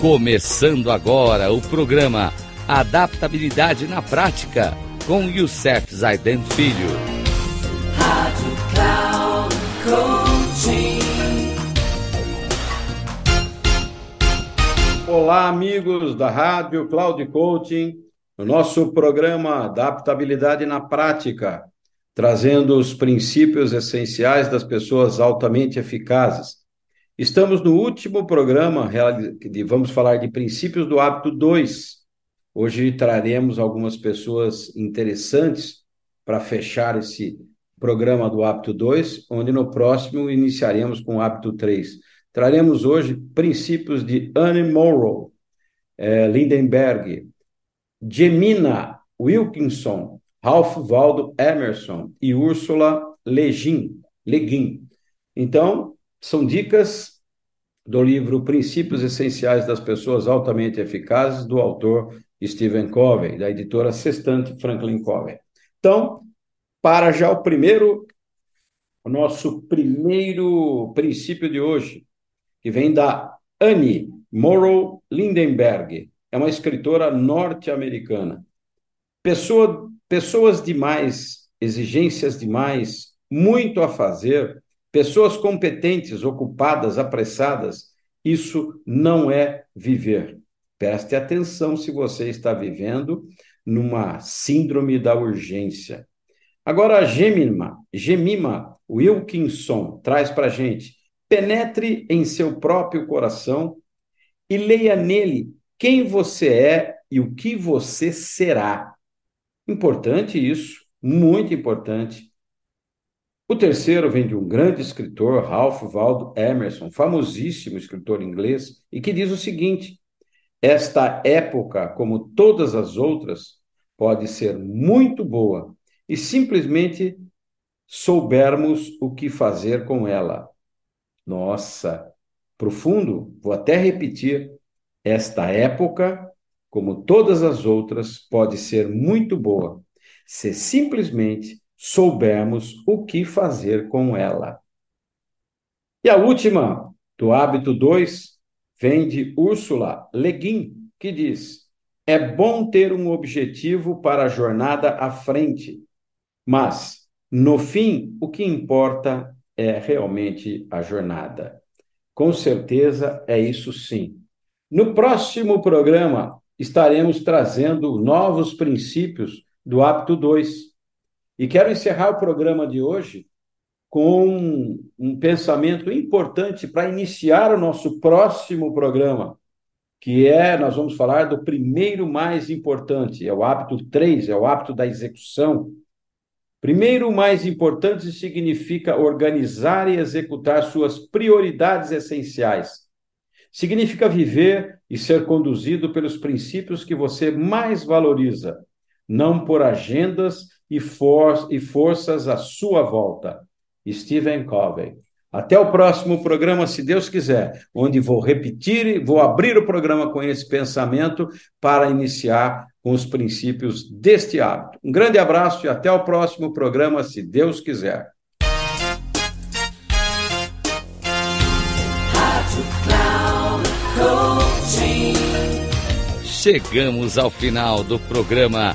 Começando agora o programa Adaptabilidade na Prática com Youssef Zaiden Filho. Rádio Cloud Coaching. Olá, amigos da Rádio Cloud Coaching, no nosso programa Adaptabilidade na Prática, trazendo os princípios essenciais das pessoas altamente eficazes Estamos no último programa, de, vamos falar de princípios do hábito 2. Hoje traremos algumas pessoas interessantes para fechar esse programa do hábito 2, onde no próximo iniciaremos com o hábito 3. Traremos hoje princípios de Anne Morrow, eh, Lindenberg, Gemina Wilkinson, Ralph Waldo Emerson e Ursula Le Guin. Le Guin. Então, são dicas do livro Princípios Essenciais das Pessoas Altamente Eficazes, do autor Stephen Covey, da editora Sextante Franklin Covey. Então, para já o primeiro, o nosso primeiro princípio de hoje, que vem da Annie Morrow Lindenberg, é uma escritora norte-americana. Pessoa, pessoas demais, exigências demais, muito a fazer, Pessoas competentes, ocupadas, apressadas, isso não é viver. Preste atenção se você está vivendo numa síndrome da urgência. Agora, a Gemima, Gemima Wilkinson traz para a gente: penetre em seu próprio coração e leia nele quem você é e o que você será. Importante isso, muito importante. O terceiro vem de um grande escritor, Ralph Waldo Emerson, famosíssimo escritor inglês, e que diz o seguinte: Esta época, como todas as outras, pode ser muito boa e simplesmente soubermos o que fazer com ela. Nossa, profundo, vou até repetir. Esta época, como todas as outras, pode ser muito boa se simplesmente soubermos o que fazer com ela. E a última, do hábito 2, vem de Úrsula Le Guin, que diz: É bom ter um objetivo para a jornada à frente, mas, no fim, o que importa é realmente a jornada. Com certeza é isso sim. No próximo programa, estaremos trazendo novos princípios do hábito 2 e quero encerrar o programa de hoje com um pensamento importante para iniciar o nosso próximo programa, que é, nós vamos falar do primeiro mais importante, é o hábito 3, é o hábito da execução. Primeiro mais importante significa organizar e executar suas prioridades essenciais. Significa viver e ser conduzido pelos princípios que você mais valoriza, não por agendas e, for e forças à sua volta. Stephen Covey. Até o próximo programa, se Deus quiser, onde vou repetir, vou abrir o programa com esse pensamento para iniciar com os princípios deste hábito. Um grande abraço e até o próximo programa, se Deus quiser. Chegamos ao final do programa